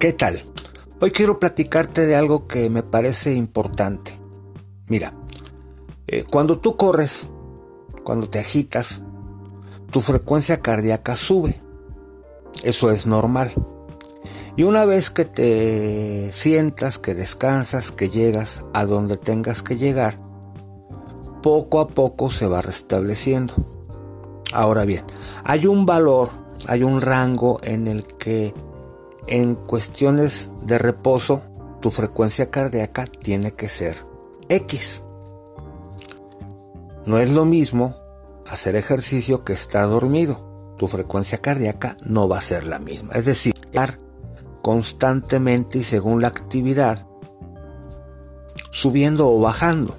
¿Qué tal? Hoy quiero platicarte de algo que me parece importante. Mira, eh, cuando tú corres, cuando te agitas, tu frecuencia cardíaca sube. Eso es normal. Y una vez que te sientas, que descansas, que llegas a donde tengas que llegar, poco a poco se va restableciendo. Ahora bien, hay un valor, hay un rango en el que en cuestiones de reposo, tu frecuencia cardíaca tiene que ser X. No es lo mismo hacer ejercicio que estar dormido. Tu frecuencia cardíaca no va a ser la misma. Es decir, estar constantemente y según la actividad, subiendo o bajando.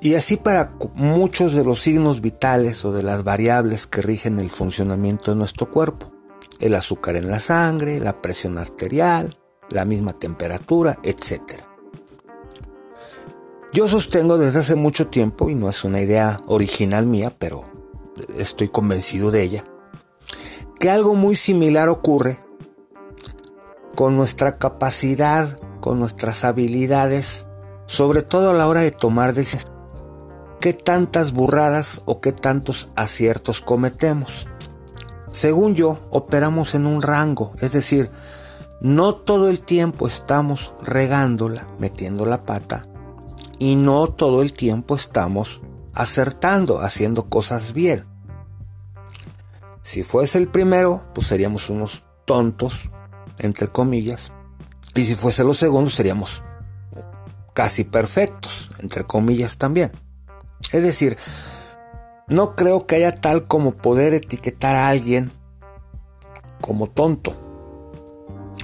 Y así para muchos de los signos vitales o de las variables que rigen el funcionamiento de nuestro cuerpo el azúcar en la sangre, la presión arterial, la misma temperatura, etc. Yo sostengo desde hace mucho tiempo, y no es una idea original mía, pero estoy convencido de ella, que algo muy similar ocurre con nuestra capacidad, con nuestras habilidades, sobre todo a la hora de tomar decisiones. ¿Qué tantas burradas o qué tantos aciertos cometemos? Según yo, operamos en un rango, es decir, no todo el tiempo estamos regándola, metiendo la pata, y no todo el tiempo estamos acertando, haciendo cosas bien. Si fuese el primero, pues seríamos unos tontos, entre comillas, y si fuese los segundos seríamos casi perfectos, entre comillas también. Es decir, no creo que haya tal como poder etiquetar a alguien como tonto,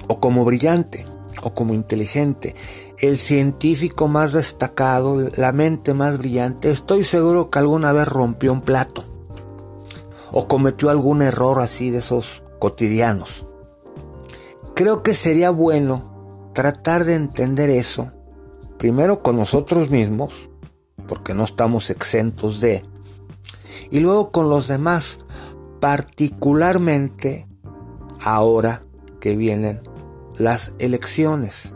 o como brillante, o como inteligente. El científico más destacado, la mente más brillante, estoy seguro que alguna vez rompió un plato, o cometió algún error así de esos cotidianos. Creo que sería bueno tratar de entender eso, primero con nosotros mismos, porque no estamos exentos de, y luego con los demás, particularmente ahora que vienen las elecciones.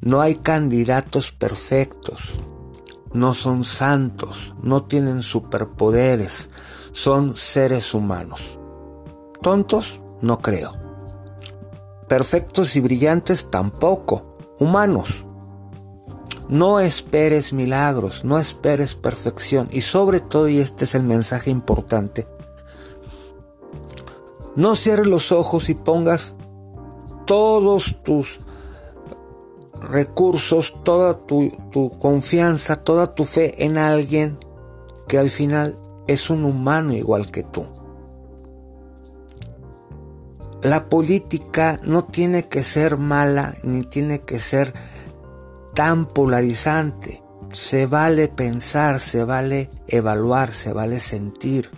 No hay candidatos perfectos, no son santos, no tienen superpoderes, son seres humanos. Tontos, no creo. Perfectos y brillantes tampoco, humanos. No esperes milagros, no esperes perfección y sobre todo, y este es el mensaje importante, no cierres los ojos y pongas todos tus recursos, toda tu, tu, confianza, toda tu fe en alguien que al final es un humano igual que tú. La política no tiene que ser mala ni tiene que ser tan polarizante. Se vale pensar, se vale evaluar, se vale sentir.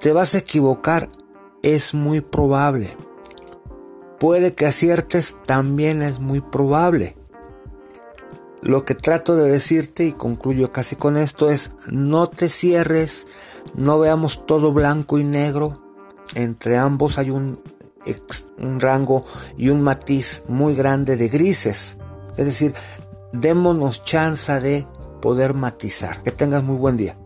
Te vas a equivocar, es muy probable. Puede que aciertes, también es muy probable. Lo que trato de decirte y concluyo casi con esto es no te cierres, no veamos todo blanco y negro. Entre ambos hay un, un rango y un matiz muy grande de grises. Es decir, démonos chance de poder matizar. Que tengas muy buen día.